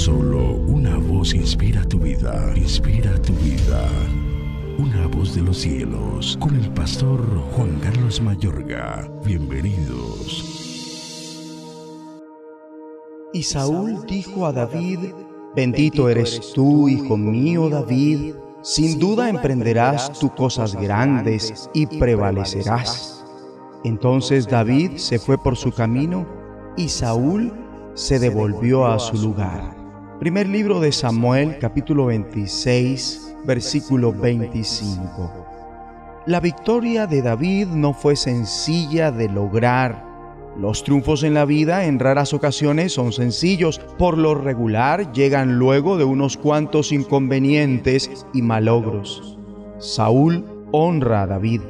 Solo una voz inspira tu vida, inspira tu vida. Una voz de los cielos, con el pastor Juan Carlos Mayorga. Bienvenidos. Y Saúl dijo a David, Bendito eres tú, hijo mío David, sin duda emprenderás tú cosas grandes y prevalecerás. Entonces David se fue por su camino y Saúl se devolvió a su lugar. Primer libro de Samuel, capítulo 26, versículo 25. La victoria de David no fue sencilla de lograr. Los triunfos en la vida en raras ocasiones son sencillos, por lo regular llegan luego de unos cuantos inconvenientes y malogros. Saúl honra a David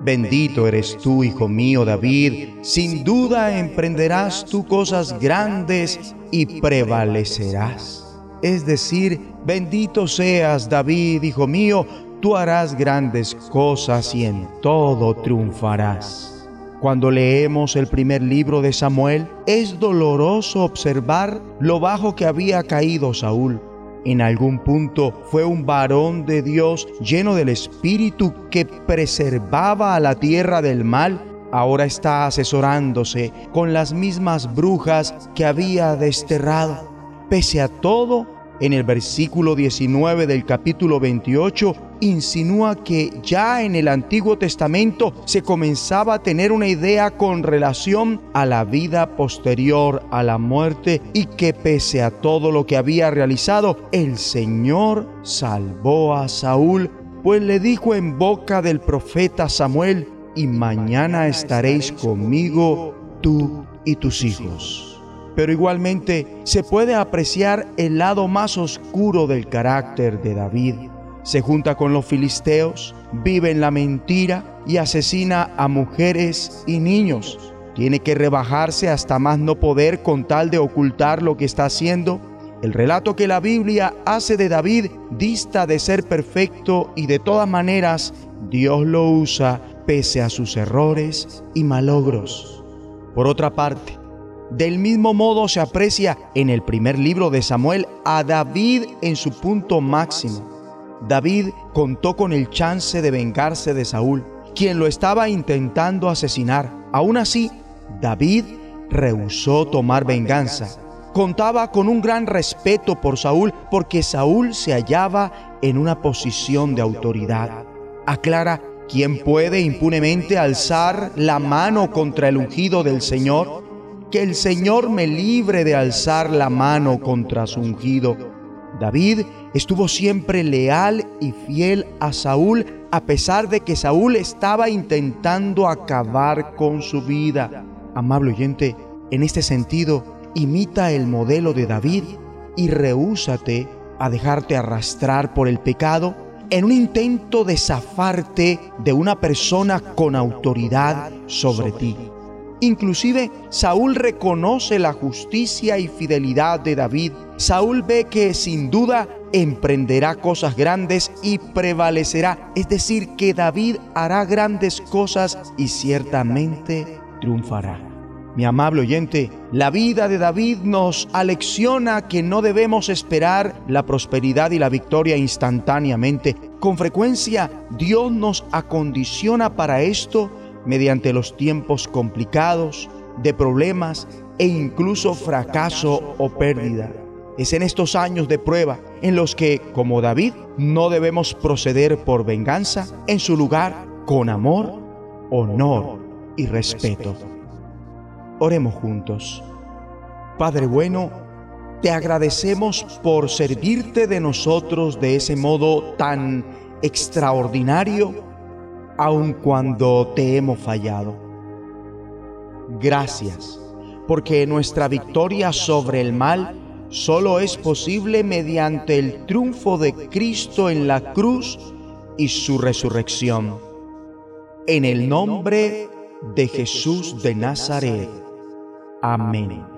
Bendito eres tú, hijo mío David, sin duda emprenderás tú cosas grandes y prevalecerás. Es decir, bendito seas David, hijo mío, tú harás grandes cosas y en todo triunfarás. Cuando leemos el primer libro de Samuel, es doloroso observar lo bajo que había caído Saúl en algún punto fue un varón de Dios lleno del Espíritu que preservaba a la tierra del mal. Ahora está asesorándose con las mismas brujas que había desterrado. Pese a todo, en el versículo 19 del capítulo 28 insinúa que ya en el Antiguo Testamento se comenzaba a tener una idea con relación a la vida posterior a la muerte y que pese a todo lo que había realizado, el Señor salvó a Saúl, pues le dijo en boca del profeta Samuel, y mañana estaréis conmigo tú y tus hijos pero igualmente se puede apreciar el lado más oscuro del carácter de David. Se junta con los filisteos, vive en la mentira y asesina a mujeres y niños. Tiene que rebajarse hasta más no poder con tal de ocultar lo que está haciendo. El relato que la Biblia hace de David dista de ser perfecto y de todas maneras Dios lo usa pese a sus errores y malogros. Por otra parte, del mismo modo se aprecia en el primer libro de Samuel a David en su punto máximo. David contó con el chance de vengarse de Saúl, quien lo estaba intentando asesinar. Aún así, David rehusó tomar venganza. Contaba con un gran respeto por Saúl porque Saúl se hallaba en una posición de autoridad. Aclara quién puede impunemente alzar la mano contra el ungido del Señor que el Señor me libre de alzar la mano contra su ungido. David estuvo siempre leal y fiel a Saúl a pesar de que Saúl estaba intentando acabar con su vida. Amable oyente, en este sentido, imita el modelo de David y rehúsate a dejarte arrastrar por el pecado en un intento de zafarte de una persona con autoridad sobre ti. Inclusive Saúl reconoce la justicia y fidelidad de David. Saúl ve que sin duda emprenderá cosas grandes y prevalecerá. Es decir, que David hará grandes cosas y ciertamente triunfará. Mi amable oyente, la vida de David nos alecciona que no debemos esperar la prosperidad y la victoria instantáneamente. Con frecuencia Dios nos acondiciona para esto mediante los tiempos complicados, de problemas e incluso fracaso o pérdida. Es en estos años de prueba en los que, como David, no debemos proceder por venganza, en su lugar, con amor, honor y respeto. Oremos juntos. Padre bueno, te agradecemos por servirte de nosotros de ese modo tan extraordinario aun cuando te hemos fallado. Gracias, porque nuestra victoria sobre el mal solo es posible mediante el triunfo de Cristo en la cruz y su resurrección. En el nombre de Jesús de Nazaret. Amén.